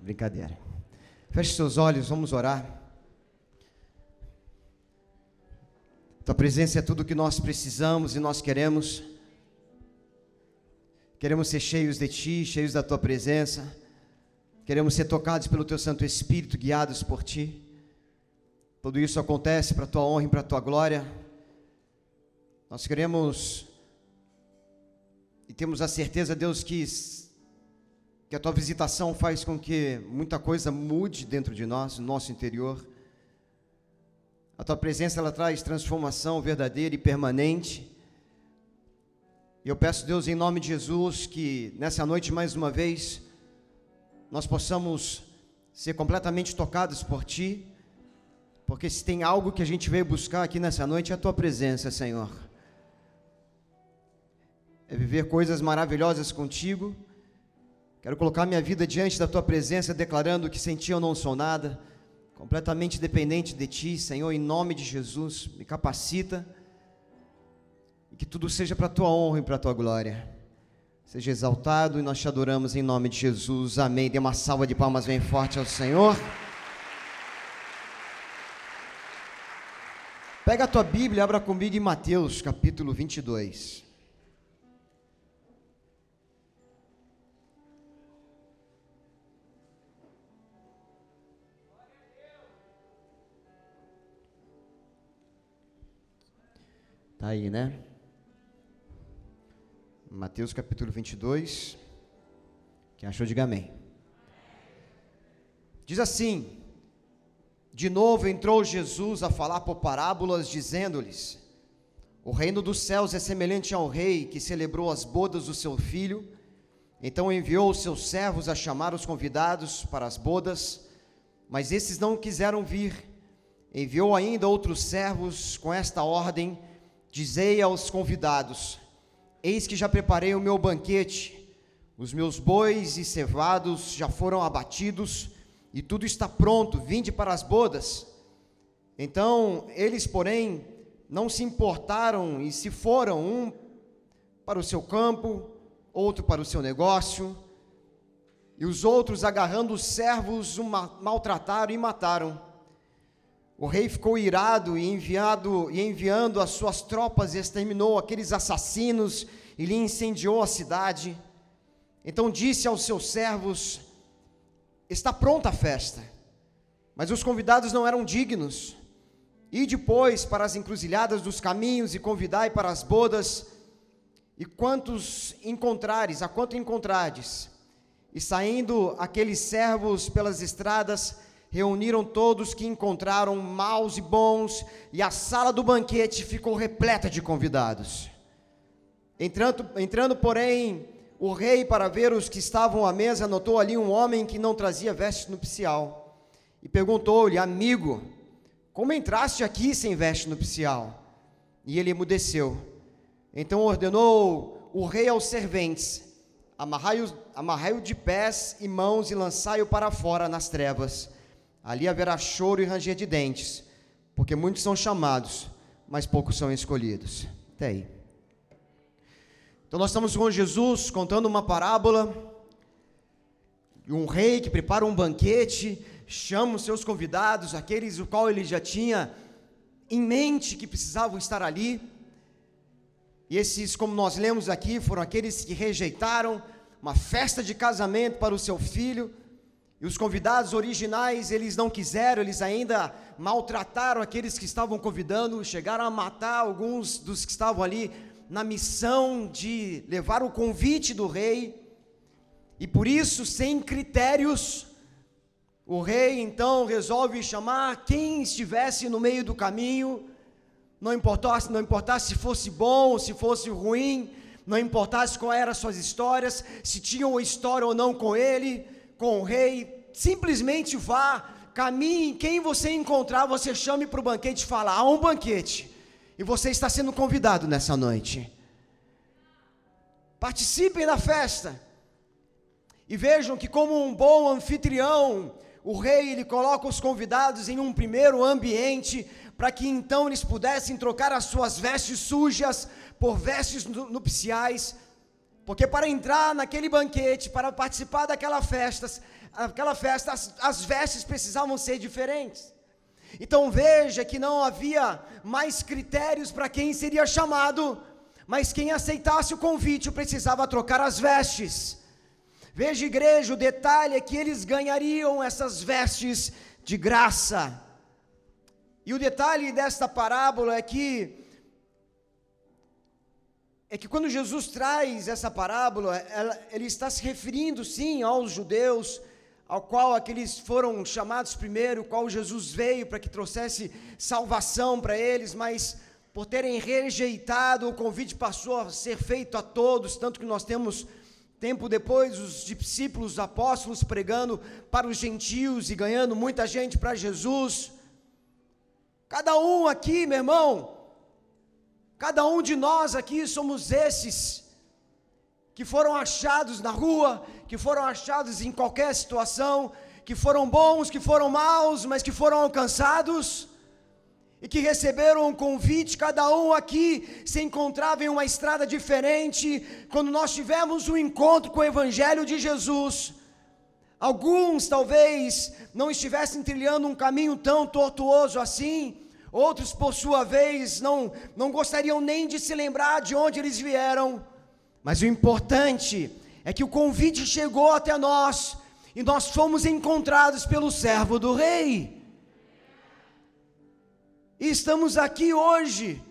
Brincadeira. Feche seus olhos, vamos orar. Tua presença é tudo o que nós precisamos e nós queremos. Queremos ser cheios de Ti, cheios da Tua presença. Queremos ser tocados pelo Teu Santo Espírito, guiados por Ti. Tudo isso acontece para a Tua honra e para a Tua glória. Nós queremos e temos a certeza, Deus, que, que a tua visitação faz com que muita coisa mude dentro de nós, no nosso interior. A tua presença ela traz transformação verdadeira e permanente. E eu peço, Deus, em nome de Jesus, que nessa noite mais uma vez nós possamos ser completamente tocados por ti, porque se tem algo que a gente veio buscar aqui nessa noite é a tua presença, Senhor é viver coisas maravilhosas contigo. Quero colocar minha vida diante da tua presença, declarando que sem ti eu não sou nada, completamente dependente de ti, Senhor, em nome de Jesus, me capacita e que tudo seja para a tua honra e para a tua glória. Seja exaltado e nós te adoramos em nome de Jesus. Amém. Dê uma salva de palmas bem forte ao Senhor. Pega a tua Bíblia, abra comigo em Mateus, capítulo 22. Está aí, né? Mateus capítulo 22. Quem achou, diga amém. Diz assim: De novo entrou Jesus a falar por parábolas, dizendo-lhes: O reino dos céus é semelhante ao rei que celebrou as bodas do seu filho. Então enviou os seus servos a chamar os convidados para as bodas, mas esses não quiseram vir. Enviou ainda outros servos com esta ordem: Dizei aos convidados: Eis que já preparei o meu banquete, os meus bois e cevados já foram abatidos, e tudo está pronto, vinde para as bodas. Então eles, porém, não se importaram e se foram, um para o seu campo, outro para o seu negócio, e os outros, agarrando os servos, o maltrataram e mataram. O rei ficou irado e enviado e enviando as suas tropas exterminou aqueles assassinos e lhe incendiou a cidade. Então disse aos seus servos: Está pronta a festa. Mas os convidados não eram dignos. E depois para as encruzilhadas dos caminhos e convidai para as bodas, e quantos encontrares, a quanto encontrades. E saindo aqueles servos pelas estradas, reuniram todos que encontraram maus e bons, e a sala do banquete ficou repleta de convidados. Entrando, entrando, porém, o rei para ver os que estavam à mesa, notou ali um homem que não trazia veste nupcial, e perguntou-lhe, amigo, como entraste aqui sem veste nupcial? E ele emudeceu. Então ordenou o rei aos serventes: amarrai-o amarrai de pés e mãos e lançai-o para fora nas trevas Ali haverá choro e ranger de dentes, porque muitos são chamados, mas poucos são escolhidos. Até aí. Então nós estamos com Jesus contando uma parábola de um rei que prepara um banquete, chama os seus convidados, aqueles o qual ele já tinha em mente que precisavam estar ali. E esses, como nós lemos aqui, foram aqueles que rejeitaram uma festa de casamento para o seu filho e os convidados originais, eles não quiseram, eles ainda maltrataram aqueles que estavam convidando, chegaram a matar alguns dos que estavam ali na missão de levar o convite do rei. E por isso, sem critérios, o rei então resolve chamar quem estivesse no meio do caminho, não importasse, não importasse se fosse bom se fosse ruim, não importasse qual eram as suas histórias, se tinham história ou não com ele, com o rei, simplesmente vá, caminhe, quem você encontrar, você chame para o banquete e fala: há um banquete, e você está sendo convidado nessa noite. Participem da festa. E vejam que, como um bom anfitrião, o rei ele coloca os convidados em um primeiro ambiente para que então eles pudessem trocar as suas vestes sujas por vestes nupciais Porque para entrar naquele banquete, para participar daquela festa, aquela festa, as, as vestes precisavam ser diferentes. Então veja que não havia mais critérios para quem seria chamado, mas quem aceitasse o convite precisava trocar as vestes. Veja, igreja, o detalhe é que eles ganhariam essas vestes de graça. E o detalhe desta parábola é que é que quando Jesus traz essa parábola, ela, ele está se referindo sim aos judeus, ao qual aqueles foram chamados primeiro, qual Jesus veio para que trouxesse salvação para eles, mas por terem rejeitado, o convite passou a ser feito a todos, tanto que nós temos tempo depois os discípulos, os apóstolos pregando para os gentios e ganhando muita gente para Jesus. Cada um aqui, meu irmão, cada um de nós aqui somos esses que foram achados na rua, que foram achados em qualquer situação, que foram bons, que foram maus, mas que foram alcançados e que receberam um convite, cada um aqui se encontrava em uma estrada diferente, quando nós tivemos um encontro com o Evangelho de Jesus. Alguns talvez não estivessem trilhando um caminho tão tortuoso assim, outros, por sua vez, não, não gostariam nem de se lembrar de onde eles vieram, mas o importante é que o convite chegou até nós e nós fomos encontrados pelo servo do Rei. E estamos aqui hoje.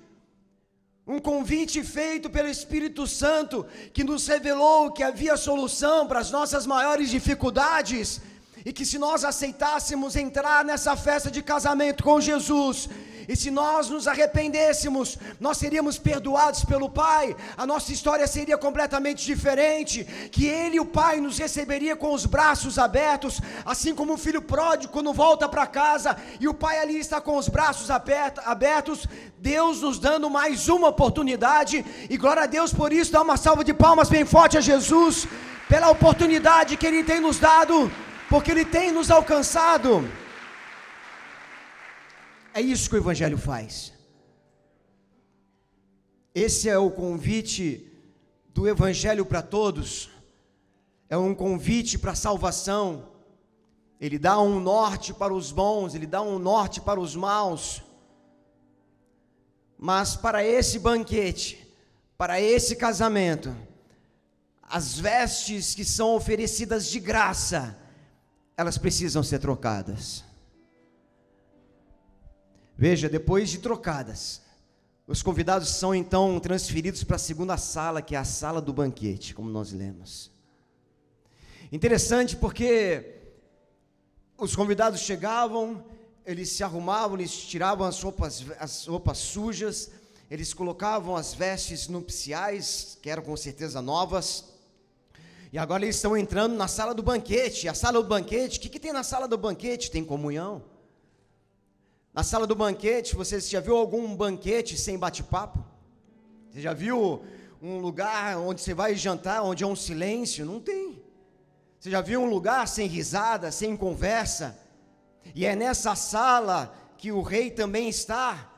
Um convite feito pelo Espírito Santo que nos revelou que havia solução para as nossas maiores dificuldades e que se nós aceitássemos entrar nessa festa de casamento com Jesus, e se nós nos arrependêssemos, nós seríamos perdoados pelo Pai, a nossa história seria completamente diferente. Que Ele, o Pai, nos receberia com os braços abertos, assim como o filho pródigo, quando volta para casa e o Pai ali está com os braços abertos, Deus nos dando mais uma oportunidade, e glória a Deus por isso, dá uma salva de palmas bem forte a Jesus, pela oportunidade que Ele tem nos dado, porque Ele tem nos alcançado. É isso que o Evangelho faz. Esse é o convite do Evangelho para todos, é um convite para salvação. Ele dá um norte para os bons, ele dá um norte para os maus. Mas para esse banquete, para esse casamento, as vestes que são oferecidas de graça, elas precisam ser trocadas. Veja, depois de trocadas, os convidados são então transferidos para a segunda sala, que é a sala do banquete, como nós lemos. Interessante porque os convidados chegavam, eles se arrumavam, eles tiravam as roupas, as roupas sujas, eles colocavam as vestes nupciais, que eram com certeza novas, e agora eles estão entrando na sala do banquete. A sala do banquete, o que, que tem na sala do banquete? Tem comunhão. Na sala do banquete, você já viu algum banquete sem bate-papo? Você já viu um lugar onde você vai jantar, onde é um silêncio? Não tem. Você já viu um lugar sem risada, sem conversa? E é nessa sala que o rei também está.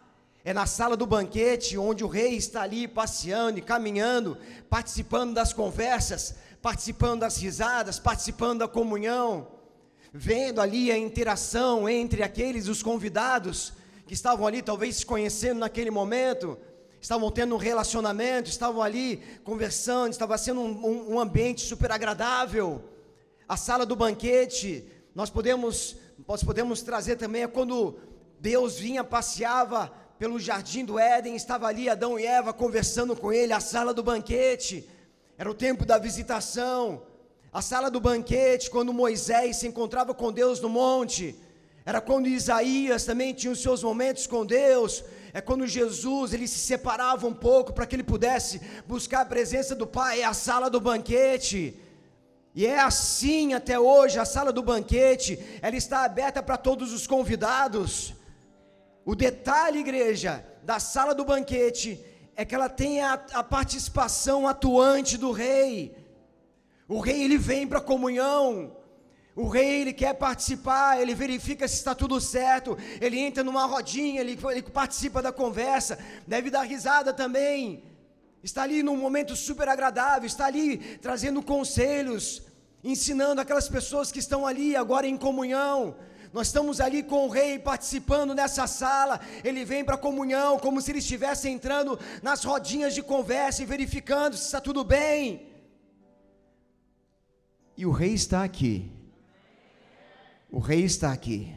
É na sala do banquete onde o rei está ali passeando e caminhando, participando das conversas, participando das risadas, participando da comunhão vendo ali a interação entre aqueles, os convidados, que estavam ali talvez se conhecendo naquele momento, estavam tendo um relacionamento, estavam ali conversando, estava sendo um, um, um ambiente super agradável. A sala do banquete, nós podemos, nós podemos trazer também é quando Deus vinha, passeava pelo jardim do Éden, estava ali Adão e Eva conversando com ele, a sala do banquete, era o tempo da visitação, a sala do banquete, quando Moisés se encontrava com Deus no monte, era quando Isaías também tinha os seus momentos com Deus, é quando Jesus ele se separava um pouco para que ele pudesse buscar a presença do Pai, é a sala do banquete. E é assim até hoje, a sala do banquete, ela está aberta para todos os convidados. O detalhe, igreja, da sala do banquete é que ela tem a, a participação atuante do rei. O rei ele vem para a comunhão. O rei ele quer participar, ele verifica se está tudo certo, ele entra numa rodinha, ele, ele participa da conversa, deve dar risada também. está ali num momento super agradável, está ali trazendo conselhos, ensinando aquelas pessoas que estão ali agora em comunhão. Nós estamos ali com o rei participando nessa sala. Ele vem para a comunhão, como se ele estivesse entrando nas rodinhas de conversa e verificando se está tudo bem. E o rei está aqui. O rei está aqui.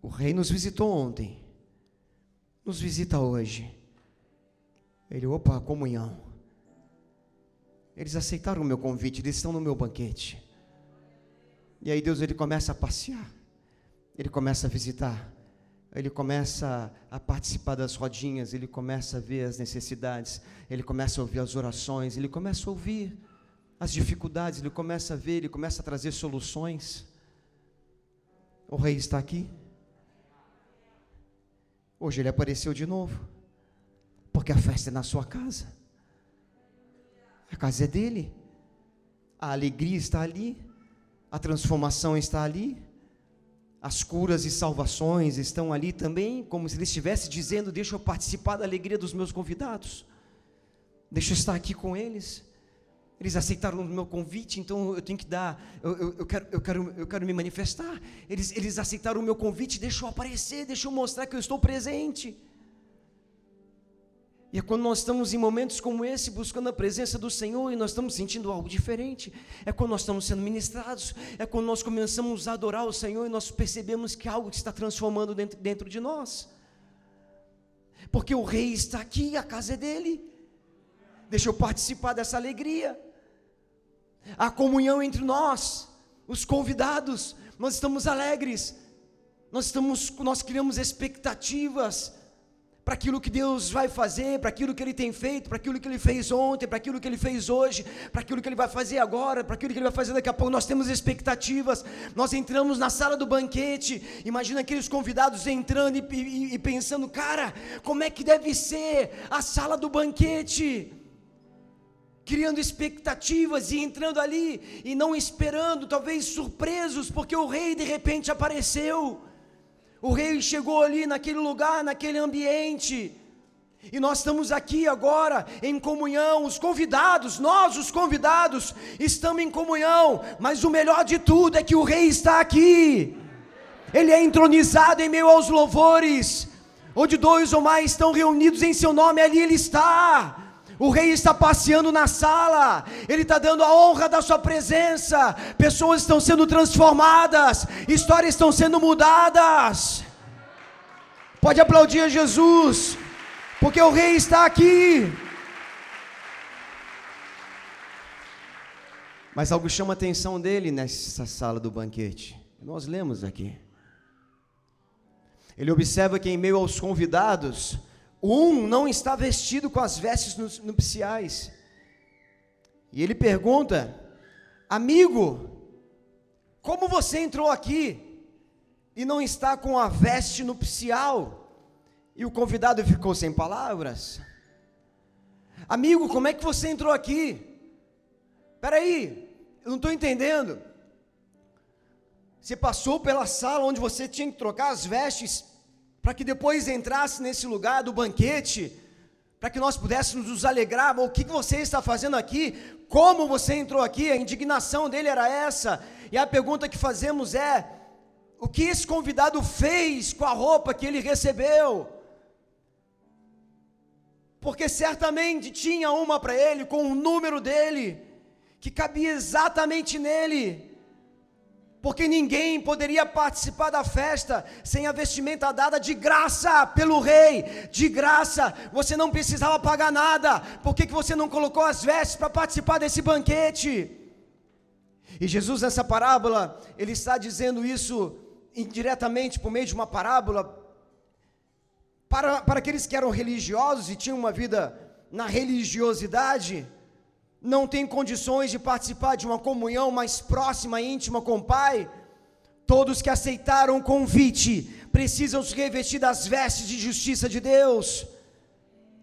O rei nos visitou ontem. Nos visita hoje. Ele, opa, comunhão. Eles aceitaram o meu convite, eles estão no meu banquete. E aí Deus ele começa a passear. Ele começa a visitar. Ele começa a participar das rodinhas, ele começa a ver as necessidades, ele começa a ouvir as orações, ele começa a ouvir as dificuldades, ele começa a ver, ele começa a trazer soluções. O rei está aqui. Hoje ele apareceu de novo, porque a festa é na sua casa, a casa é dele, a alegria está ali, a transformação está ali, as curas e salvações estão ali também, como se ele estivesse dizendo: Deixa eu participar da alegria dos meus convidados, deixa eu estar aqui com eles. Eles aceitaram o meu convite, então eu tenho que dar, eu, eu, eu, quero, eu, quero, eu quero me manifestar. Eles, eles aceitaram o meu convite, deixa eu aparecer, deixa eu mostrar que eu estou presente. E é quando nós estamos em momentos como esse, buscando a presença do Senhor e nós estamos sentindo algo diferente, é quando nós estamos sendo ministrados, é quando nós começamos a adorar o Senhor e nós percebemos que algo está transformando dentro, dentro de nós. Porque o Rei está aqui, a casa é dele. Deixa eu participar dessa alegria. A comunhão entre nós, os convidados, nós estamos alegres, nós, estamos, nós criamos expectativas para aquilo que Deus vai fazer, para aquilo que Ele tem feito, para aquilo que Ele fez ontem, para aquilo que Ele fez hoje, para aquilo que Ele vai fazer agora, para aquilo que Ele vai fazer daqui a pouco. Nós temos expectativas. Nós entramos na sala do banquete, imagina aqueles convidados entrando e, e, e pensando, cara, como é que deve ser a sala do banquete? criando expectativas e entrando ali e não esperando, talvez surpresos, porque o rei de repente apareceu. O rei chegou ali naquele lugar, naquele ambiente. E nós estamos aqui agora em comunhão, os convidados, nós os convidados, estamos em comunhão, mas o melhor de tudo é que o rei está aqui. Ele é entronizado em meio aos louvores. Onde dois ou mais estão reunidos em seu nome, ali ele está. O rei está passeando na sala, ele está dando a honra da sua presença. Pessoas estão sendo transformadas, histórias estão sendo mudadas. Pode aplaudir a Jesus, porque o rei está aqui. Mas algo chama a atenção dele nessa sala do banquete. Nós lemos aqui. Ele observa que em meio aos convidados, um não está vestido com as vestes nupciais. E ele pergunta: Amigo, como você entrou aqui e não está com a veste nupcial? E o convidado ficou sem palavras. Amigo, como é que você entrou aqui? Espera aí, eu não estou entendendo. Você passou pela sala onde você tinha que trocar as vestes para que depois entrasse nesse lugar do banquete, para que nós pudéssemos nos alegrar. O que você está fazendo aqui? Como você entrou aqui? A indignação dele era essa. E a pergunta que fazemos é: o que esse convidado fez com a roupa que ele recebeu? Porque certamente tinha uma para ele, com o número dele, que cabia exatamente nele porque ninguém poderia participar da festa sem a vestimenta dada de graça pelo rei, de graça, você não precisava pagar nada, por que, que você não colocou as vestes para participar desse banquete? E Jesus, nessa parábola, ele está dizendo isso indiretamente por meio de uma parábola, para, para aqueles que eram religiosos e tinham uma vida na religiosidade, não tem condições de participar de uma comunhão mais próxima e íntima com o Pai, todos que aceitaram o convite precisam se revestir das vestes de justiça de Deus.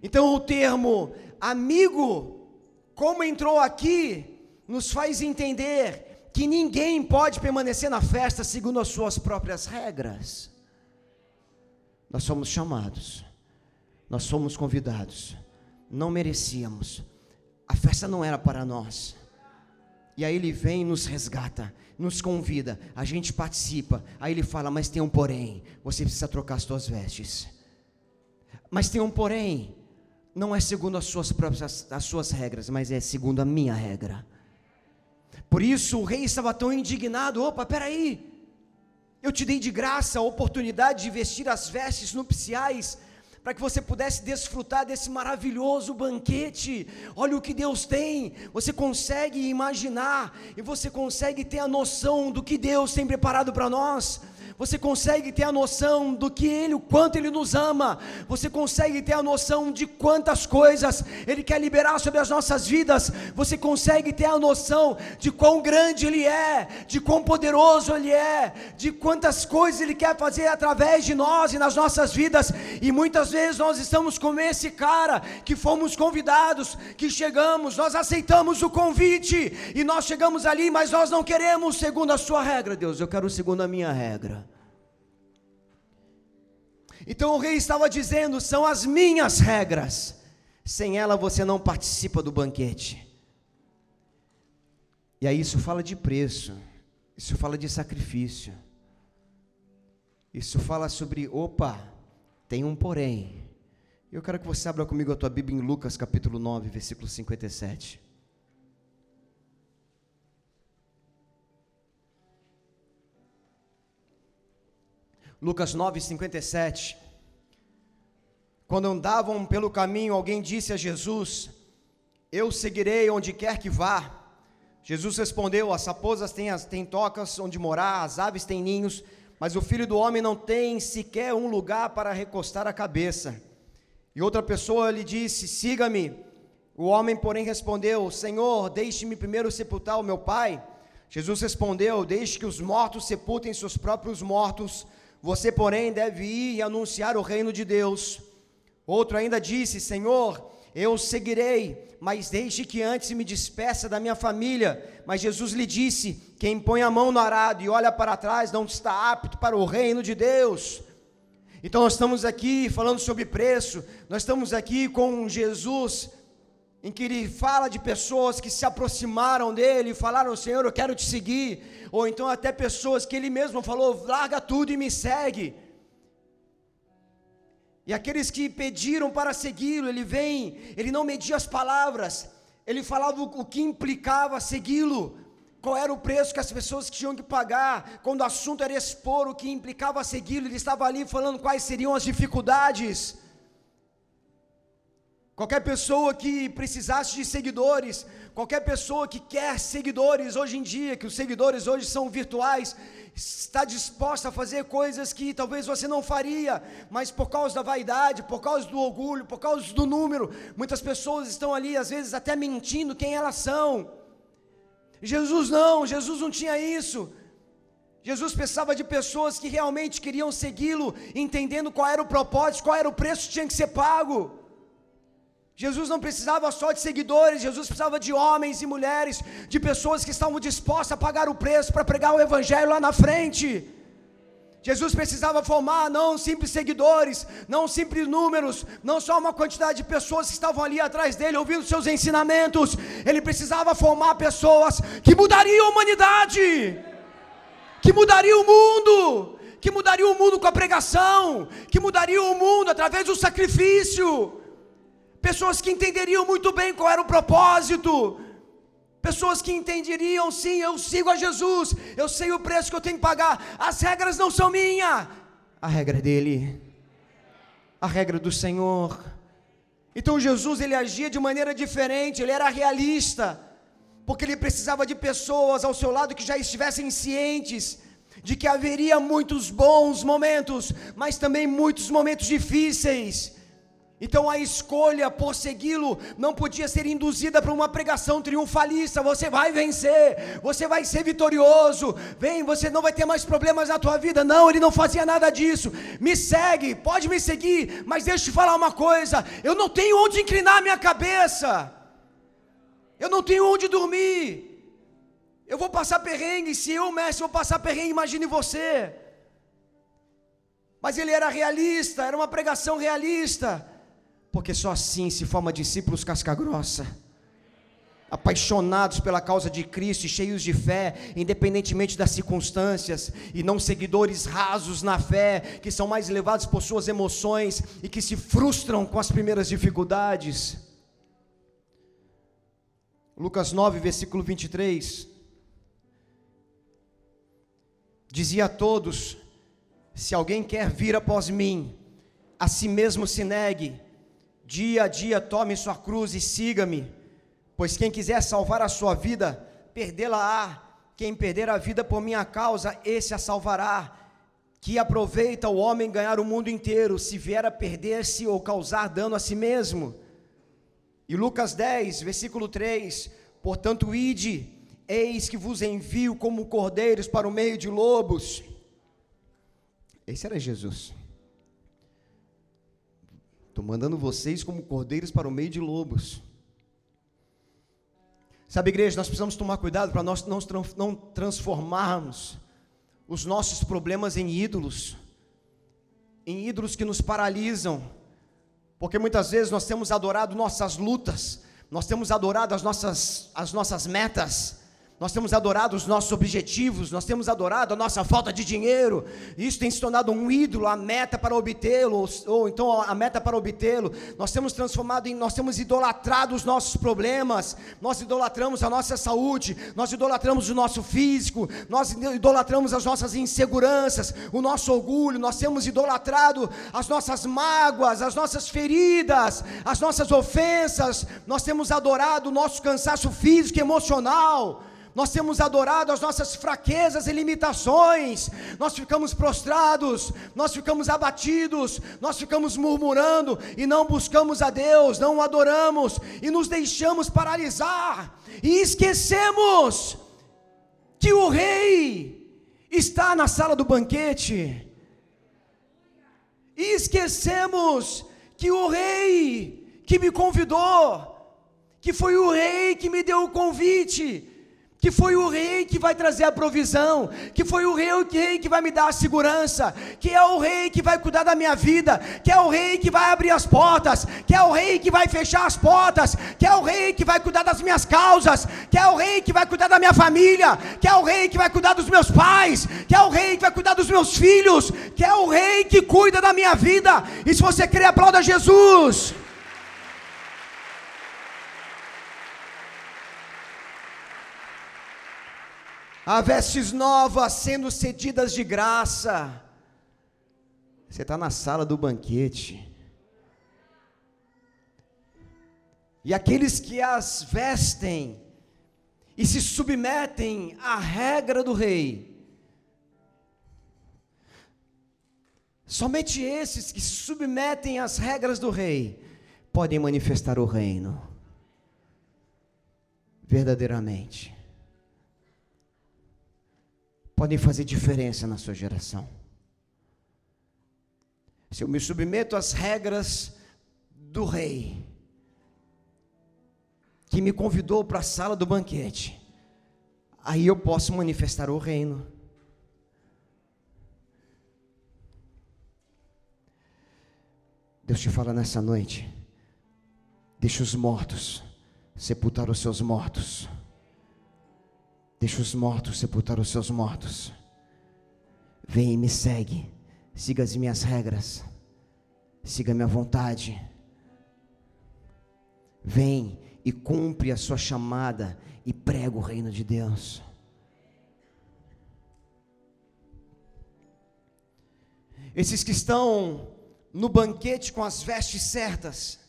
Então o termo amigo, como entrou aqui, nos faz entender que ninguém pode permanecer na festa segundo as suas próprias regras. Nós somos chamados Nós fomos convidados, não merecíamos, a festa não era para nós. E aí ele vem e nos resgata, nos convida, a gente participa. Aí ele fala: Mas tem um porém, você precisa trocar as suas vestes. Mas tem um porém, não é segundo as suas próprias as suas regras, mas é segundo a minha regra. Por isso o rei estava tão indignado: opa, peraí, eu te dei de graça a oportunidade de vestir as vestes nupciais para que você pudesse desfrutar desse maravilhoso banquete. Olha o que Deus tem. Você consegue imaginar e você consegue ter a noção do que Deus tem preparado para nós você consegue ter a noção do que Ele, o quanto Ele nos ama, você consegue ter a noção de quantas coisas Ele quer liberar sobre as nossas vidas, você consegue ter a noção de quão grande Ele é, de quão poderoso Ele é, de quantas coisas Ele quer fazer através de nós e nas nossas vidas, e muitas vezes nós estamos como esse cara que fomos convidados, que chegamos, nós aceitamos o convite, e nós chegamos ali, mas nós não queremos segundo a Sua regra, Deus, eu quero segundo a minha regra. Então o rei estava dizendo: são as minhas regras, sem ela você não participa do banquete. E aí isso fala de preço, isso fala de sacrifício, isso fala sobre, opa, tem um porém. Eu quero que você abra comigo a tua Bíblia em Lucas capítulo 9, versículo 57. Lucas 9, 57. Quando andavam pelo caminho, alguém disse a Jesus: Eu seguirei onde quer que vá. Jesus respondeu: As raposas têm, têm tocas onde morar, as aves têm ninhos, mas o filho do homem não tem sequer um lugar para recostar a cabeça. E outra pessoa lhe disse: Siga-me. O homem, porém, respondeu: Senhor, deixe-me primeiro sepultar o meu pai. Jesus respondeu: Deixe que os mortos sepultem seus próprios mortos. Você, porém, deve ir e anunciar o reino de Deus. Outro ainda disse: Senhor, eu seguirei, mas deixe que antes me despeça da minha família. Mas Jesus lhe disse: Quem põe a mão no arado e olha para trás não está apto para o reino de Deus. Então nós estamos aqui falando sobre preço, nós estamos aqui com Jesus em que ele fala de pessoas que se aproximaram dele e falaram: Senhor, eu quero te seguir, ou então até pessoas que ele mesmo falou: larga tudo e me segue. E aqueles que pediram para segui-lo, ele vem, ele não media as palavras, ele falava o que implicava segui-lo, qual era o preço que as pessoas tinham que pagar, quando o assunto era expor o que implicava segui-lo, ele estava ali falando quais seriam as dificuldades. Qualquer pessoa que precisasse de seguidores, qualquer pessoa que quer seguidores hoje em dia, que os seguidores hoje são virtuais, está disposta a fazer coisas que talvez você não faria, mas por causa da vaidade, por causa do orgulho, por causa do número, muitas pessoas estão ali, às vezes até mentindo quem elas são. Jesus não, Jesus não tinha isso. Jesus pensava de pessoas que realmente queriam segui-lo, entendendo qual era o propósito, qual era o preço que tinha que ser pago. Jesus não precisava só de seguidores, Jesus precisava de homens e mulheres, de pessoas que estavam dispostas a pagar o preço para pregar o Evangelho lá na frente. Jesus precisava formar não simples seguidores, não simples números, não só uma quantidade de pessoas que estavam ali atrás dele ouvindo seus ensinamentos, ele precisava formar pessoas que mudariam a humanidade, que mudariam o mundo, que mudariam o mundo com a pregação, que mudariam o mundo através do sacrifício pessoas que entenderiam muito bem qual era o propósito, pessoas que entenderiam, sim, eu sigo a Jesus, eu sei o preço que eu tenho que pagar, as regras não são minha, a regra é dele, a regra do Senhor. Então Jesus ele agia de maneira diferente, ele era realista, porque ele precisava de pessoas ao seu lado que já estivessem cientes de que haveria muitos bons momentos, mas também muitos momentos difíceis. Então a escolha por segui-lo não podia ser induzida para uma pregação triunfalista. Você vai vencer, você vai ser vitorioso. Vem, você não vai ter mais problemas na tua vida. Não, ele não fazia nada disso. Me segue, pode me seguir, mas deixa eu te falar uma coisa: eu não tenho onde inclinar minha cabeça. Eu não tenho onde dormir. Eu vou passar perrengue, se eu, mestre, vou passar perrengue, imagine você. Mas ele era realista, era uma pregação realista. Porque só assim se forma discípulos casca-grossa apaixonados pela causa de Cristo e cheios de fé, independentemente das circunstâncias, e não seguidores rasos na fé, que são mais levados por suas emoções e que se frustram com as primeiras dificuldades. Lucas 9, versículo 23. Dizia a todos: Se alguém quer vir após mim, a si mesmo se negue, dia a dia tome sua cruz e siga-me. Pois quem quiser salvar a sua vida, perdê-la-á. Quem perder a vida por minha causa, esse a salvará. Que aproveita o homem ganhar o mundo inteiro, se vier a perder-se ou causar dano a si mesmo. E Lucas 10, versículo 3: Portanto, ide, eis que vos envio como cordeiros para o meio de lobos. Esse era Jesus. Estou mandando vocês como cordeiros para o meio de lobos. Sabe, igreja, nós precisamos tomar cuidado para nós não transformarmos os nossos problemas em ídolos, em ídolos que nos paralisam, porque muitas vezes nós temos adorado nossas lutas, nós temos adorado as nossas, as nossas metas, nós temos adorado os nossos objetivos, nós temos adorado a nossa falta de dinheiro, isso tem se tornado um ídolo, a meta para obtê-lo, ou, ou, então a meta para obtê-lo. Nós temos transformado em, nós temos idolatrado os nossos problemas, nós idolatramos a nossa saúde, nós idolatramos o nosso físico, nós idolatramos as nossas inseguranças, o nosso orgulho, nós temos idolatrado as nossas mágoas, as nossas feridas, as nossas ofensas, nós temos adorado o nosso cansaço físico e emocional nós temos adorado as nossas fraquezas e limitações, nós ficamos prostrados, nós ficamos abatidos, nós ficamos murmurando e não buscamos a Deus, não o adoramos e nos deixamos paralisar e esquecemos que o Rei está na sala do banquete, e esquecemos que o Rei que me convidou, que foi o Rei que me deu o convite, que foi o rei que vai trazer a provisão, que foi o rei, o rei que vai me dar a segurança, que é o rei que vai cuidar da minha vida, que é o rei que vai abrir as portas, que é o rei que vai fechar as portas, que é o rei que vai cuidar das minhas causas, que é o rei que vai cuidar da minha família, que é o rei que vai cuidar dos meus pais, que é o rei que vai cuidar dos meus filhos, que é o rei que cuida da minha vida. E se você crê, aplauda Jesus. Há vestes novas sendo cedidas de graça. Você está na sala do banquete. E aqueles que as vestem e se submetem à regra do rei, somente esses que se submetem às regras do rei podem manifestar o reino verdadeiramente podem fazer diferença na sua geração. Se eu me submeto às regras do rei, que me convidou para a sala do banquete, aí eu posso manifestar o reino. Deus te fala nessa noite, deixa os mortos sepultar os seus mortos. Deixa os mortos sepultar os seus mortos. Vem e me segue. Siga as minhas regras. Siga a minha vontade. Vem e cumpre a sua chamada e prega o reino de Deus. Esses que estão no banquete com as vestes certas,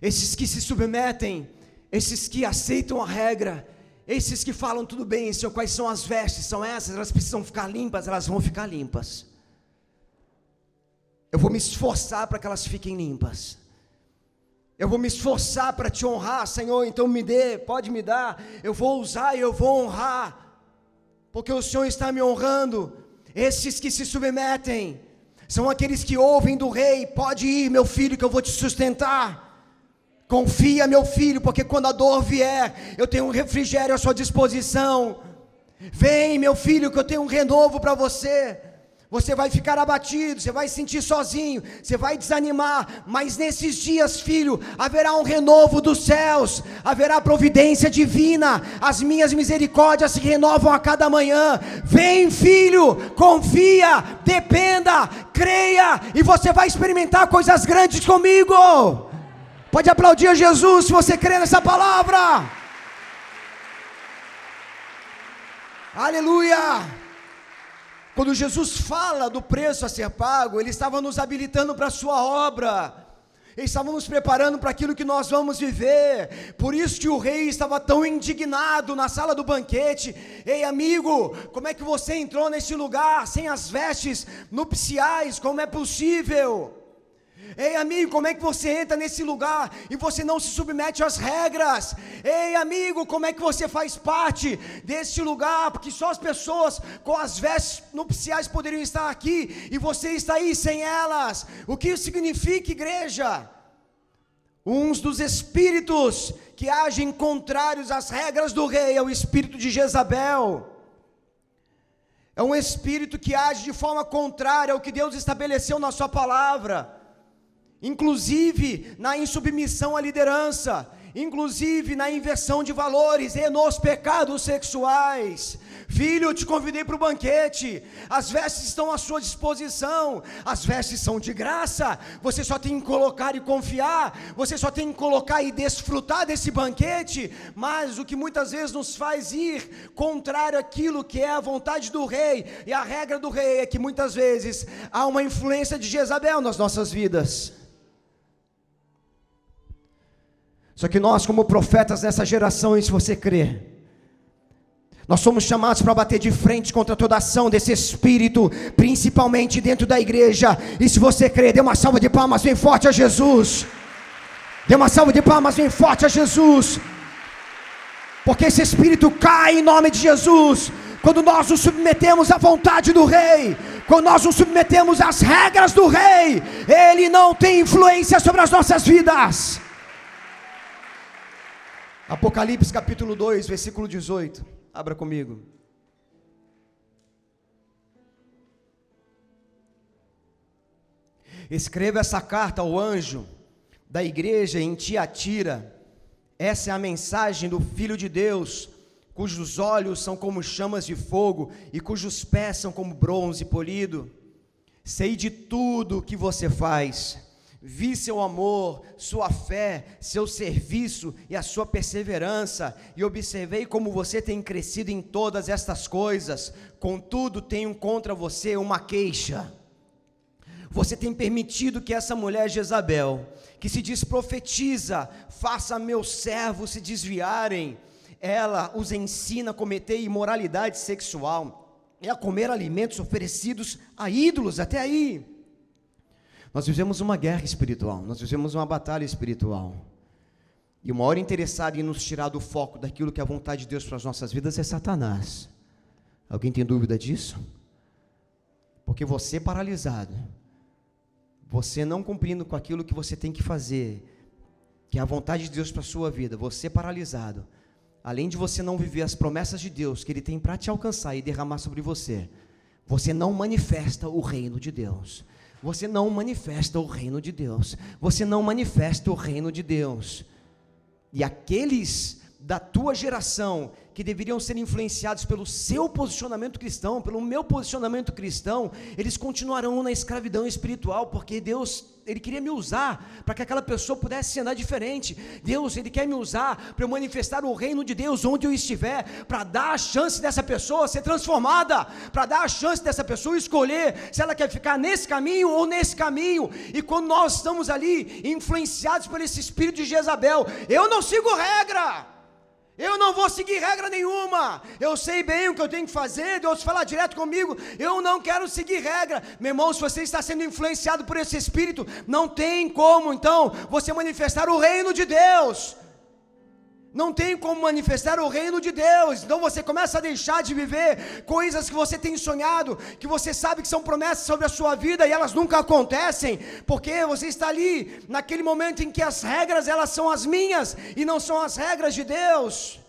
esses que se submetem, esses que aceitam a regra, esses que falam tudo bem, Senhor, quais são as vestes? São essas, elas precisam ficar limpas, elas vão ficar limpas. Eu vou me esforçar para que elas fiquem limpas. Eu vou me esforçar para te honrar, Senhor, então me dê, pode me dar. Eu vou usar e eu vou honrar, porque o Senhor está me honrando. Esses que se submetem são aqueles que ouvem do rei: pode ir, meu filho, que eu vou te sustentar. Confia, meu filho, porque quando a dor vier, eu tenho um refrigério à sua disposição. Vem, meu filho, que eu tenho um renovo para você. você vai ficar abatido, você vai se sentir sozinho, você vai desanimar, mas nesses dias, filho, haverá um renovo dos céus, haverá providência divina, as minhas misericórdias se renovam a cada manhã. Vem, filho, confia, dependa, creia, e você vai experimentar coisas grandes comigo. Pode aplaudir a Jesus se você crê nessa palavra. Aleluia! Quando Jesus fala do preço a ser pago, Ele estava nos habilitando para a Sua obra. Ele estava nos preparando para aquilo que nós vamos viver. Por isso que o rei estava tão indignado na sala do banquete. Ei, amigo, como é que você entrou nesse lugar sem as vestes nupciais? Como é possível? Ei, amigo, como é que você entra nesse lugar e você não se submete às regras? Ei, amigo, como é que você faz parte desse lugar? Porque só as pessoas com as vestes nupciais poderiam estar aqui e você está aí sem elas. O que isso significa, igreja? Uns dos espíritos que agem contrários às regras do rei é o espírito de Jezabel. É um espírito que age de forma contrária ao que Deus estabeleceu na Sua palavra inclusive na insubmissão à liderança, inclusive na inversão de valores e nos pecados sexuais. Filho, eu te convidei para o banquete, as vestes estão à sua disposição, as vestes são de graça, você só tem que colocar e confiar, você só tem que colocar e desfrutar desse banquete, mas o que muitas vezes nos faz ir contrário àquilo que é a vontade do rei, e a regra do rei é que muitas vezes há uma influência de Jezabel nas nossas vidas. Só que nós, como profetas nessa geração, se você crê, nós somos chamados para bater de frente contra toda ação desse espírito, principalmente dentro da igreja. E se você crê, dê uma salva de palmas bem forte a Jesus. Dê uma salva de palmas bem forte a Jesus. Porque esse espírito cai em nome de Jesus. Quando nós nos submetemos à vontade do Rei, quando nós nos submetemos às regras do Rei, Ele não tem influência sobre as nossas vidas. Apocalipse capítulo 2, versículo 18. Abra comigo. Escreva essa carta ao anjo da igreja em Tiatira. Essa é a mensagem do Filho de Deus, cujos olhos são como chamas de fogo e cujos pés são como bronze polido. Sei de tudo o que você faz vi seu amor, sua fé, seu serviço e a sua perseverança, e observei como você tem crescido em todas estas coisas, contudo, tenho contra você uma queixa. Você tem permitido que essa mulher Jezabel, que se diz profetiza, faça meus servos se desviarem, ela os ensina a cometer imoralidade sexual e a comer alimentos oferecidos a ídolos, até aí. Nós vivemos uma guerra espiritual, nós vivemos uma batalha espiritual. E o maior interessado em nos tirar do foco daquilo que é a vontade de Deus para as nossas vidas é Satanás. Alguém tem dúvida disso? Porque você paralisado, você não cumprindo com aquilo que você tem que fazer, que é a vontade de Deus para a sua vida, você paralisado, além de você não viver as promessas de Deus que Ele tem para te alcançar e derramar sobre você, você não manifesta o reino de Deus você não manifesta o reino de Deus. Você não manifesta o reino de Deus. E aqueles da tua geração que deveriam ser influenciados pelo seu posicionamento cristão, pelo meu posicionamento cristão, eles continuarão na escravidão espiritual, porque Deus, Ele queria me usar para que aquela pessoa pudesse andar diferente. Deus, Ele quer me usar para eu manifestar o reino de Deus onde eu estiver, para dar a chance dessa pessoa ser transformada, para dar a chance dessa pessoa escolher se ela quer ficar nesse caminho ou nesse caminho. E quando nós estamos ali influenciados por esse espírito de Jezabel, eu não sigo regra. Eu não vou seguir regra nenhuma. Eu sei bem o que eu tenho que fazer. Deus fala direto comigo. Eu não quero seguir regra. Meu irmão, se você está sendo influenciado por esse espírito, não tem como então você manifestar o reino de Deus não tem como manifestar o reino de Deus. Então você começa a deixar de viver coisas que você tem sonhado, que você sabe que são promessas sobre a sua vida e elas nunca acontecem, porque você está ali naquele momento em que as regras elas são as minhas e não são as regras de Deus.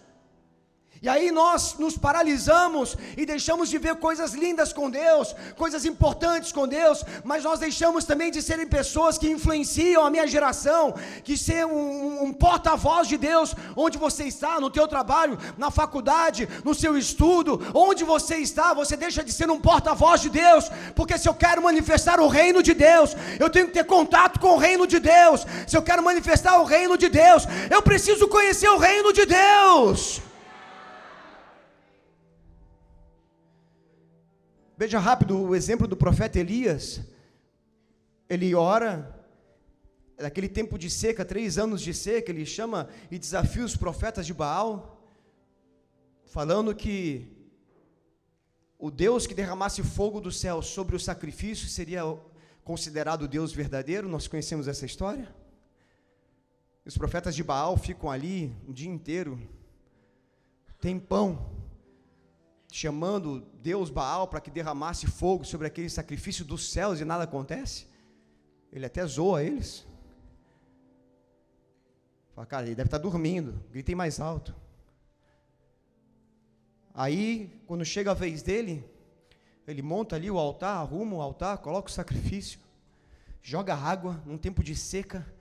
E aí nós nos paralisamos e deixamos de ver coisas lindas com Deus, coisas importantes com Deus, mas nós deixamos também de serem pessoas que influenciam a minha geração, que ser um, um porta-voz de Deus, onde você está, no teu trabalho, na faculdade, no seu estudo, onde você está, você deixa de ser um porta-voz de Deus, porque se eu quero manifestar o reino de Deus, eu tenho que ter contato com o reino de Deus. Se eu quero manifestar o reino de Deus, eu preciso conhecer o reino de Deus. Veja rápido o exemplo do profeta Elias. Ele ora, naquele tempo de seca, três anos de seca, ele chama e desafia os profetas de Baal, falando que o Deus que derramasse fogo do céu sobre o sacrifício seria considerado Deus verdadeiro. Nós conhecemos essa história. Os profetas de Baal ficam ali o dia inteiro, tem pão, chamando Deus Baal para que derramasse fogo sobre aquele sacrifício dos céus e nada acontece? Ele até zoa eles. Fala, cara, ele deve estar dormindo, gritem mais alto. Aí, quando chega a vez dele, ele monta ali o altar, arruma o altar, coloca o sacrifício, joga água num tempo de seca,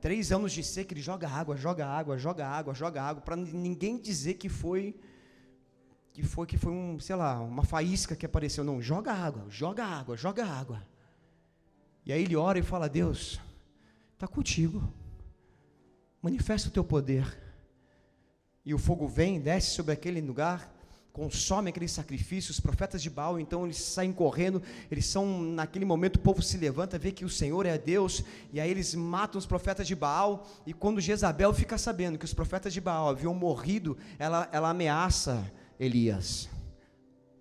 três anos de seca, ele joga água, joga água, joga água, joga água, para ninguém dizer que foi que foi que foi um, sei lá, uma faísca que apareceu. Não, joga água, joga água, joga água. E aí ele ora e fala: Deus, está contigo. Manifesta o teu poder. E o fogo vem, desce sobre aquele lugar, consome aquele sacrifício. Os profetas de Baal, então, eles saem correndo. Eles são, naquele momento, o povo se levanta, vê que o Senhor é Deus. E aí eles matam os profetas de Baal. E quando Jezabel fica sabendo que os profetas de Baal haviam morrido, ela, ela ameaça Elias.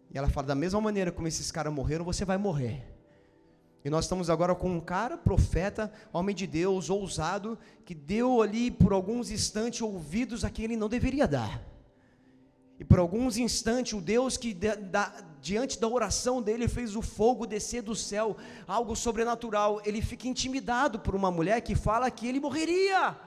E ela fala: da mesma maneira como esses caras morreram, você vai morrer. E nós estamos agora com um cara, profeta, homem de Deus, ousado, que deu ali por alguns instantes ouvidos a quem ele não deveria dar. E por alguns instantes, o Deus que da, diante da oração dele fez o fogo descer do céu, algo sobrenatural, ele fica intimidado por uma mulher que fala que ele morreria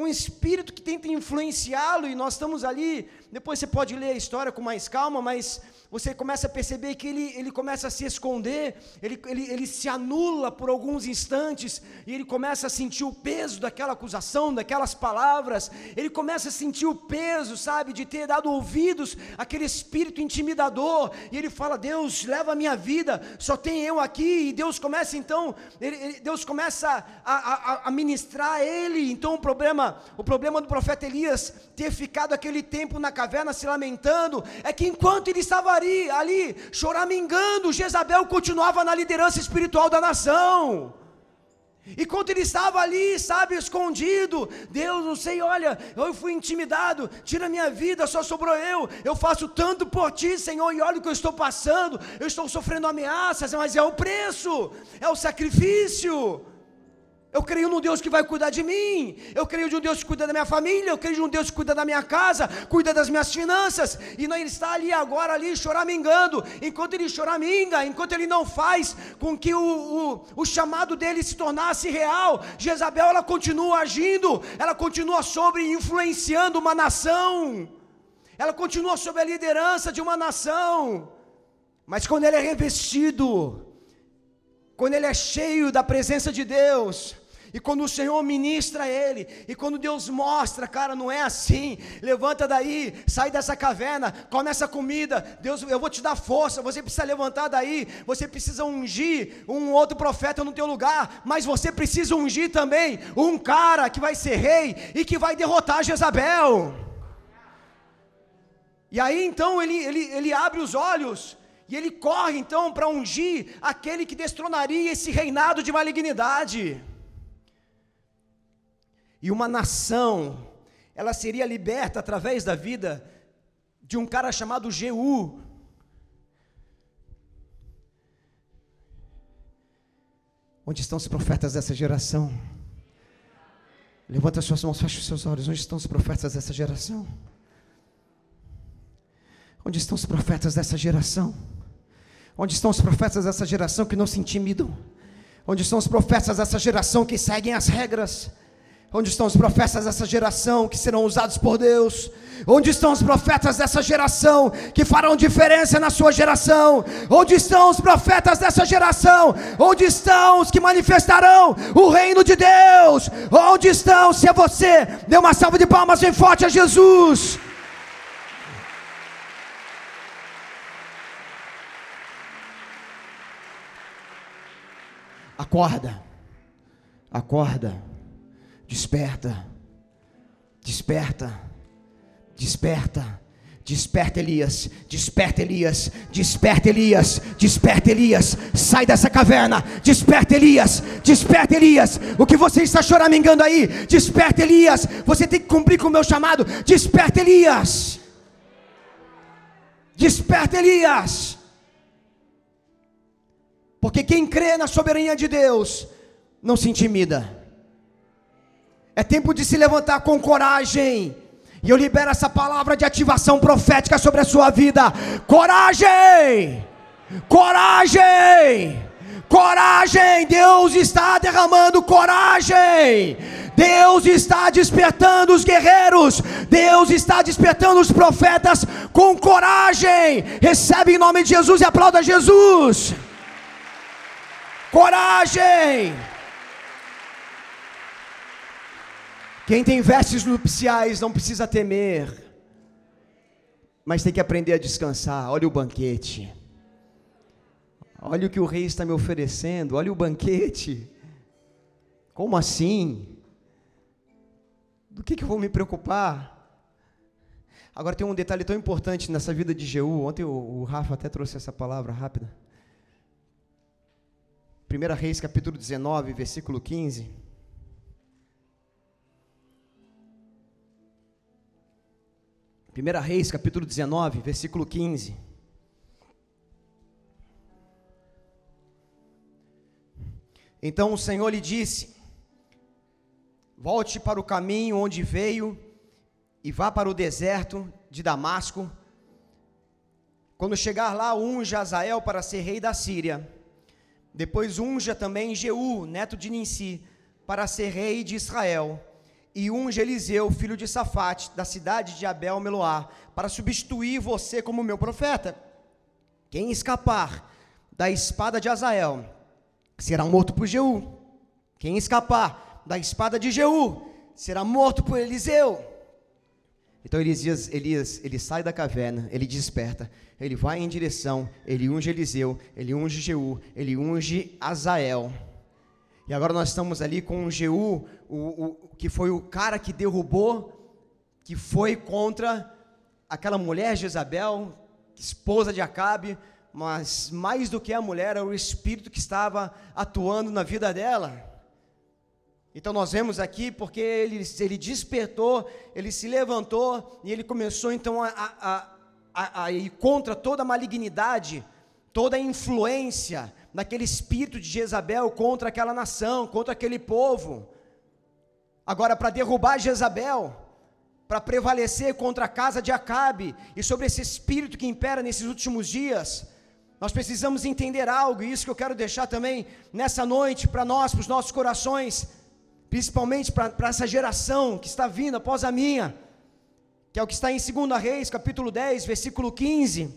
um espírito que tenta influenciá-lo, e nós estamos ali. Depois você pode ler a história com mais calma, mas você começa a perceber que ele, ele começa a se esconder, ele, ele, ele se anula por alguns instantes, e ele começa a sentir o peso daquela acusação, daquelas palavras, ele começa a sentir o peso, sabe, de ter dado ouvidos àquele espírito intimidador, e ele fala: Deus, leva a minha vida, só tem eu aqui, e Deus começa então, ele, Deus começa a, a, a ministrar a ele, então o problema, o problema do profeta Elias ter ficado aquele tempo na caverna se lamentando, é que enquanto ele estava ali, ali choramingando, Jezabel continuava na liderança espiritual da nação. E quando ele estava ali, sabe, escondido, Deus, não sei, olha, eu fui intimidado, tira minha vida, só sobrou eu, eu faço tanto por ti, Senhor, e olha o que eu estou passando, eu estou sofrendo ameaças, mas é o preço, é o sacrifício. Eu creio num Deus que vai cuidar de mim. Eu creio de um Deus que cuida da minha família. Eu creio de um Deus que cuida da minha casa, cuida das minhas finanças. E não ele está ali agora ali choramingando. Enquanto ele choraminga, enquanto ele não faz com que o, o, o chamado dele se tornasse real, Jezabel ela continua agindo. Ela continua sobre influenciando uma nação. Ela continua sob a liderança de uma nação. Mas quando ele é revestido, quando ele é cheio da presença de Deus, e quando o Senhor ministra ele, e quando Deus mostra, cara, não é assim. Levanta daí, sai dessa caverna, come essa comida. Deus, eu vou te dar força. Você precisa levantar daí. Você precisa ungir um outro profeta no teu lugar, mas você precisa ungir também um cara que vai ser rei e que vai derrotar Jezabel. E aí então ele, ele, ele abre os olhos e ele corre então para ungir aquele que destronaria esse reinado de malignidade e uma nação, ela seria liberta através da vida de um cara chamado Jeú. Onde estão os profetas dessa geração? Levanta suas mãos, feche os seus olhos. Onde estão os profetas dessa geração? Onde estão os profetas dessa geração? Onde estão os profetas dessa geração que não se intimidam? Onde estão os profetas dessa geração que seguem as regras? Onde estão os profetas dessa geração que serão usados por Deus? Onde estão os profetas dessa geração que farão diferença na sua geração? Onde estão os profetas dessa geração? Onde estão os que manifestarão o reino de Deus? Onde estão? Se é você, dê uma salva de palmas bem forte a Jesus. Acorda, acorda. Desperta, desperta, desperta. Desperta Elias, desperta Elias, desperta Elias, desperta Elias, sai dessa caverna, desperta Elias, desperta Elias, o que você está choramingando aí, desperta Elias, você tem que cumprir com o meu chamado, desperta Elias, desperta Elias, porque quem crê na soberania de Deus, não se intimida, é tempo de se levantar com coragem. E eu libero essa palavra de ativação profética sobre a sua vida. Coragem! Coragem! Coragem! Deus está derramando coragem! Deus está despertando os guerreiros, Deus está despertando os profetas com coragem. Recebe em nome de Jesus e aplauda Jesus. Coragem! Quem tem vestes nupciais não precisa temer, mas tem que aprender a descansar. Olha o banquete. Olha o que o rei está me oferecendo. Olha o banquete. Como assim? Do que, que eu vou me preocupar? Agora tem um detalhe tão importante nessa vida de Jeú. Ontem o, o Rafa até trouxe essa palavra rápida. 1 Reis capítulo 19, versículo 15. 1 Reis, capítulo 19, versículo 15. Então o Senhor lhe disse: Volte para o caminho onde veio e vá para o deserto de Damasco. Quando chegar lá, unja Azael para ser rei da Síria. Depois unja também Jeú, neto de Ninsi, para ser rei de Israel e unge Eliseu, filho de Safate, da cidade de Abel Meloá, para substituir você como meu profeta. Quem escapar da espada de Azael será morto por Jeú. Quem escapar da espada de Jeú será morto por Eliseu. Então Elias, Elias, ele sai da caverna, ele desperta, ele vai em direção, ele unge Eliseu, ele unge Jeú, ele unge Azael. E agora nós estamos ali com Jeú, o, o, que foi o cara que derrubou, que foi contra aquela mulher Jezabel, esposa de Acabe, mas mais do que a mulher, era o espírito que estava atuando na vida dela. Então nós vemos aqui porque ele, ele despertou, ele se levantou e ele começou então a, a, a, a ir contra toda a malignidade, toda a influência, naquele espírito de Jezabel contra aquela nação, contra aquele povo. Agora, para derrubar Jezabel, para prevalecer contra a casa de Acabe e sobre esse espírito que impera nesses últimos dias, nós precisamos entender algo, e isso que eu quero deixar também nessa noite para nós, para os nossos corações, principalmente para essa geração que está vindo após a minha, que é o que está em 2 Reis, capítulo 10, versículo 15.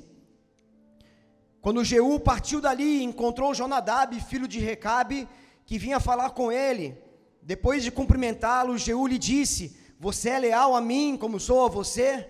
Quando Jeú partiu dali, encontrou Jonadab, filho de Recabe, que vinha falar com ele. Depois de cumprimentá-lo, Jeú lhe disse: Você é leal a mim, como sou a você?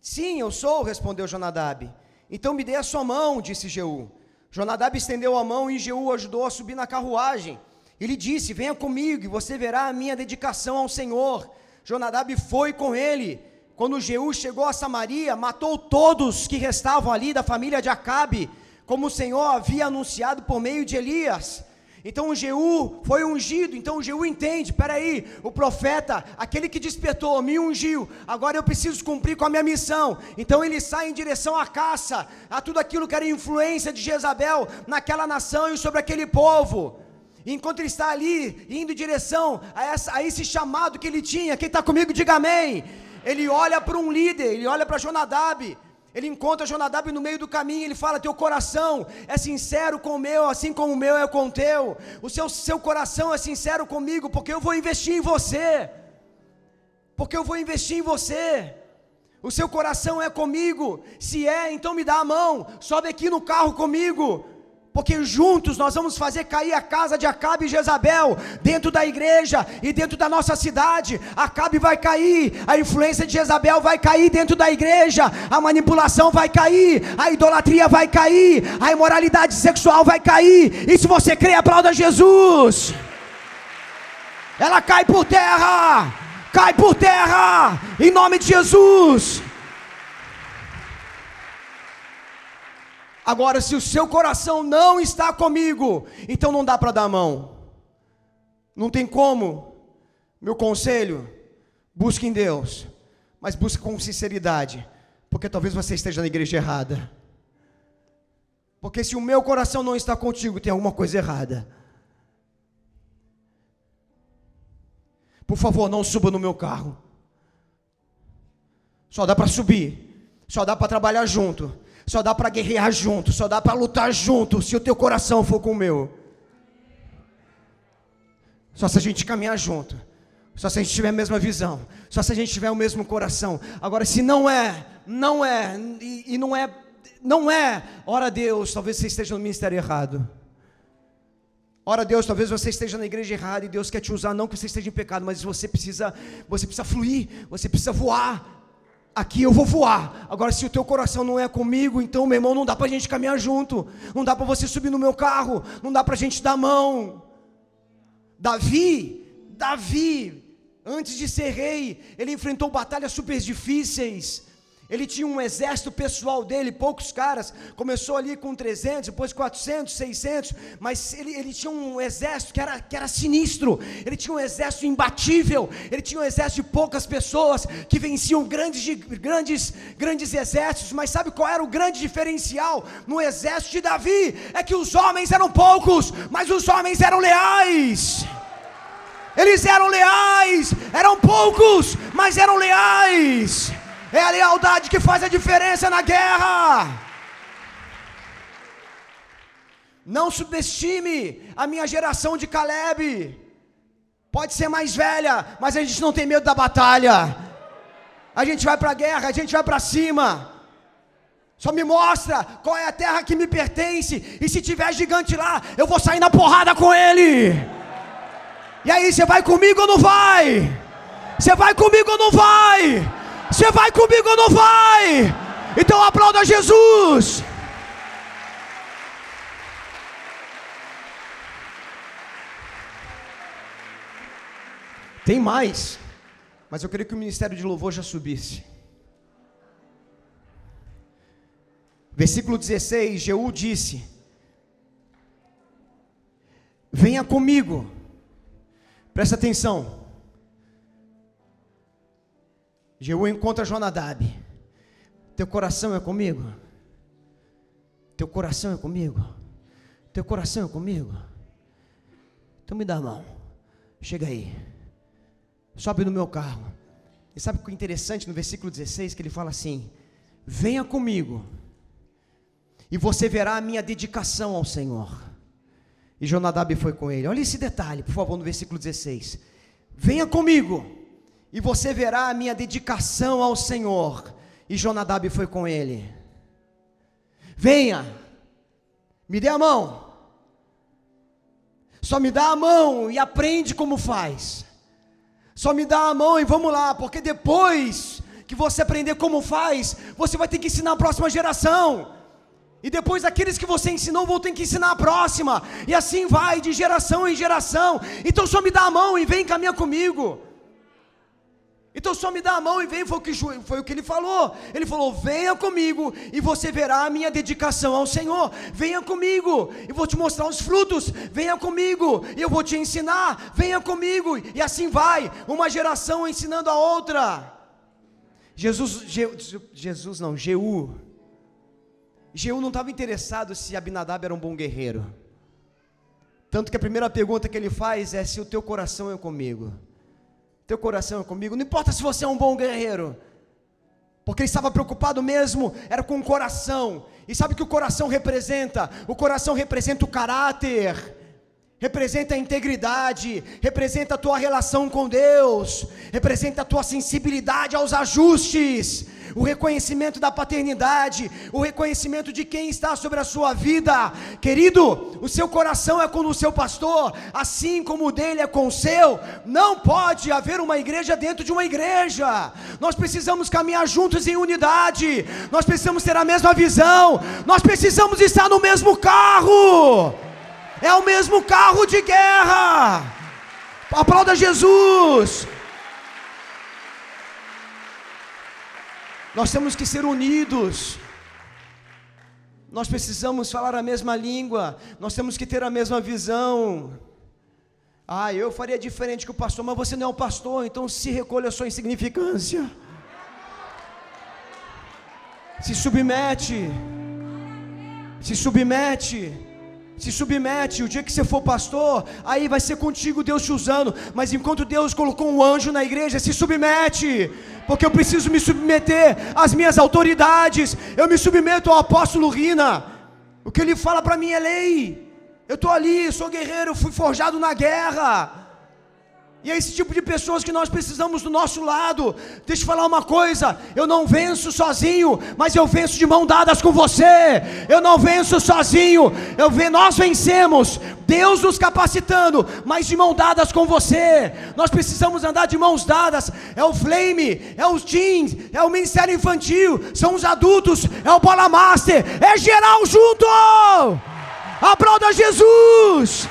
Sim, eu sou, respondeu Jonadab. Então me dê a sua mão, disse Jeú. Jonadab estendeu a mão e Jeú ajudou a subir na carruagem. Ele disse: Venha comigo e você verá a minha dedicação ao Senhor. Jonadab foi com ele. Quando Jeú chegou a Samaria, matou todos que restavam ali da família de Acabe como o Senhor havia anunciado por meio de Elias. Então o Jeú foi ungido, então o Jeú entende, peraí, o profeta, aquele que despertou, me ungiu, agora eu preciso cumprir com a minha missão. Então ele sai em direção à caça, a tudo aquilo que era influência de Jezabel naquela nação e sobre aquele povo. Enquanto ele está ali, indo em direção a, essa, a esse chamado que ele tinha, quem está comigo, diga amém. Ele olha para um líder, ele olha para Jonadab, Ele encontra Jonadab no meio do caminho, ele fala: Teu coração é sincero com o meu, assim como o meu é com o teu. O seu, seu coração é sincero comigo, porque eu vou investir em você. Porque eu vou investir em você. O seu coração é comigo. Se é, então me dá a mão. Sobe aqui no carro comigo porque juntos nós vamos fazer cair a casa de Acabe e Jezabel dentro da igreja e dentro da nossa cidade. Acabe vai cair, a influência de Jezabel vai cair dentro da igreja, a manipulação vai cair, a idolatria vai cair, a imoralidade sexual vai cair. E se você crê, aplauda Jesus. Ela cai por terra, cai por terra, em nome de Jesus. Agora, se o seu coração não está comigo, então não dá para dar a mão. Não tem como. Meu conselho: busque em Deus, mas busque com sinceridade, porque talvez você esteja na igreja errada. Porque se o meu coração não está contigo, tem alguma coisa errada. Por favor, não suba no meu carro. Só dá para subir, só dá para trabalhar junto só dá para guerrear junto, só dá para lutar junto, se o teu coração for com o meu. Só se a gente caminhar junto. Só se a gente tiver a mesma visão. Só se a gente tiver o mesmo coração. Agora, se não é, não é, e, e não é, não é, ora Deus, talvez você esteja no ministério errado. Ora Deus, talvez você esteja na igreja errada e Deus quer te usar, não que você esteja em pecado, mas você precisa, você precisa fluir, você precisa voar aqui eu vou voar. Agora, se o teu coração não é comigo, então, meu irmão, não dá para a gente caminhar junto. Não dá para você subir no meu carro. Não dá para a gente dar mão. Davi, Davi, antes de ser rei, ele enfrentou batalhas super difíceis. Ele tinha um exército pessoal dele, poucos caras. Começou ali com 300, depois 400, 600. Mas ele, ele tinha um exército que era, que era sinistro. Ele tinha um exército imbatível. Ele tinha um exército de poucas pessoas que venciam grandes, grandes, grandes exércitos. Mas sabe qual era o grande diferencial no exército de Davi? É que os homens eram poucos, mas os homens eram leais. Eles eram leais, eram poucos, mas eram leais. É a lealdade que faz a diferença na guerra. Não subestime a minha geração de Caleb. Pode ser mais velha, mas a gente não tem medo da batalha. A gente vai para a guerra, a gente vai para cima. Só me mostra qual é a terra que me pertence. E se tiver gigante lá, eu vou sair na porrada com ele. E aí, você vai comigo ou não vai? Você vai comigo ou não vai? Você vai comigo ou não vai? Então aplauda Jesus. Tem mais, mas eu queria que o ministério de louvor já subisse. Versículo 16: Jeú disse: Venha comigo, presta atenção. Jeú encontra Jonadab. Teu coração é comigo? Teu coração é comigo? Teu coração é comigo? Então me dá a mão. Chega aí. Sobe no meu carro. E sabe o que é interessante no versículo 16 que ele fala assim: Venha comigo, e você verá a minha dedicação ao Senhor. E Jonadab foi com ele. Olha esse detalhe, por favor, no versículo 16. Venha comigo e você verá a minha dedicação ao Senhor. E Jonadab foi com ele. Venha, me dê a mão. Só me dá a mão e aprende como faz. Só me dá a mão e vamos lá, porque depois que você aprender como faz, você vai ter que ensinar a próxima geração. E depois aqueles que você ensinou vão ter que ensinar a próxima. E assim vai, de geração em geração. Então só me dá a mão e vem caminhar comigo. Então só me dá a mão e vem, foi o, que, foi o que ele falou. Ele falou: venha comigo e você verá a minha dedicação ao Senhor. Venha comigo e vou te mostrar os frutos. Venha comigo e eu vou te ensinar. Venha comigo. E assim vai, uma geração ensinando a outra. Jesus, Je, Jesus não, Jeú. Jeú não estava interessado se Abinadab era um bom guerreiro. Tanto que a primeira pergunta que ele faz é se o teu coração é comigo. Teu coração é comigo. Não importa se você é um bom guerreiro. Porque ele estava preocupado mesmo, era com o coração. E sabe o que o coração representa? O coração representa o caráter, representa a integridade, representa a tua relação com Deus, representa a tua sensibilidade aos ajustes, o reconhecimento da paternidade, o reconhecimento de quem está sobre a sua vida. Querido, o seu coração é com o seu pastor, assim como o dele é com o seu. Não pode haver uma igreja dentro de uma igreja. Nós precisamos caminhar juntos em unidade. Nós precisamos ter a mesma visão. Nós precisamos estar no mesmo carro. É o mesmo carro de guerra. Aplauda Jesus. Nós temos que ser unidos. Nós precisamos falar a mesma língua. Nós temos que ter a mesma visão. Ah, eu faria diferente que o pastor, mas você não é o pastor, então se recolha a sua insignificância. Se submete. Se submete se submete, o dia que você for pastor, aí vai ser contigo Deus te usando, mas enquanto Deus colocou um anjo na igreja, se submete, porque eu preciso me submeter às minhas autoridades, eu me submeto ao apóstolo Rina, o que ele fala para mim é lei, eu estou ali, sou guerreiro, fui forjado na guerra, e é esse tipo de pessoas que nós precisamos do nosso lado. Deixa eu falar uma coisa: eu não venço sozinho, mas eu venço de mão dadas com você. Eu não venço sozinho, eu ve nós vencemos. Deus nos capacitando, mas de mão dadas com você. Nós precisamos andar de mãos dadas. É o Flame, é os teens, é o Ministério Infantil, são os adultos, é o Bola Master, é geral junto. Aplauda Jesus.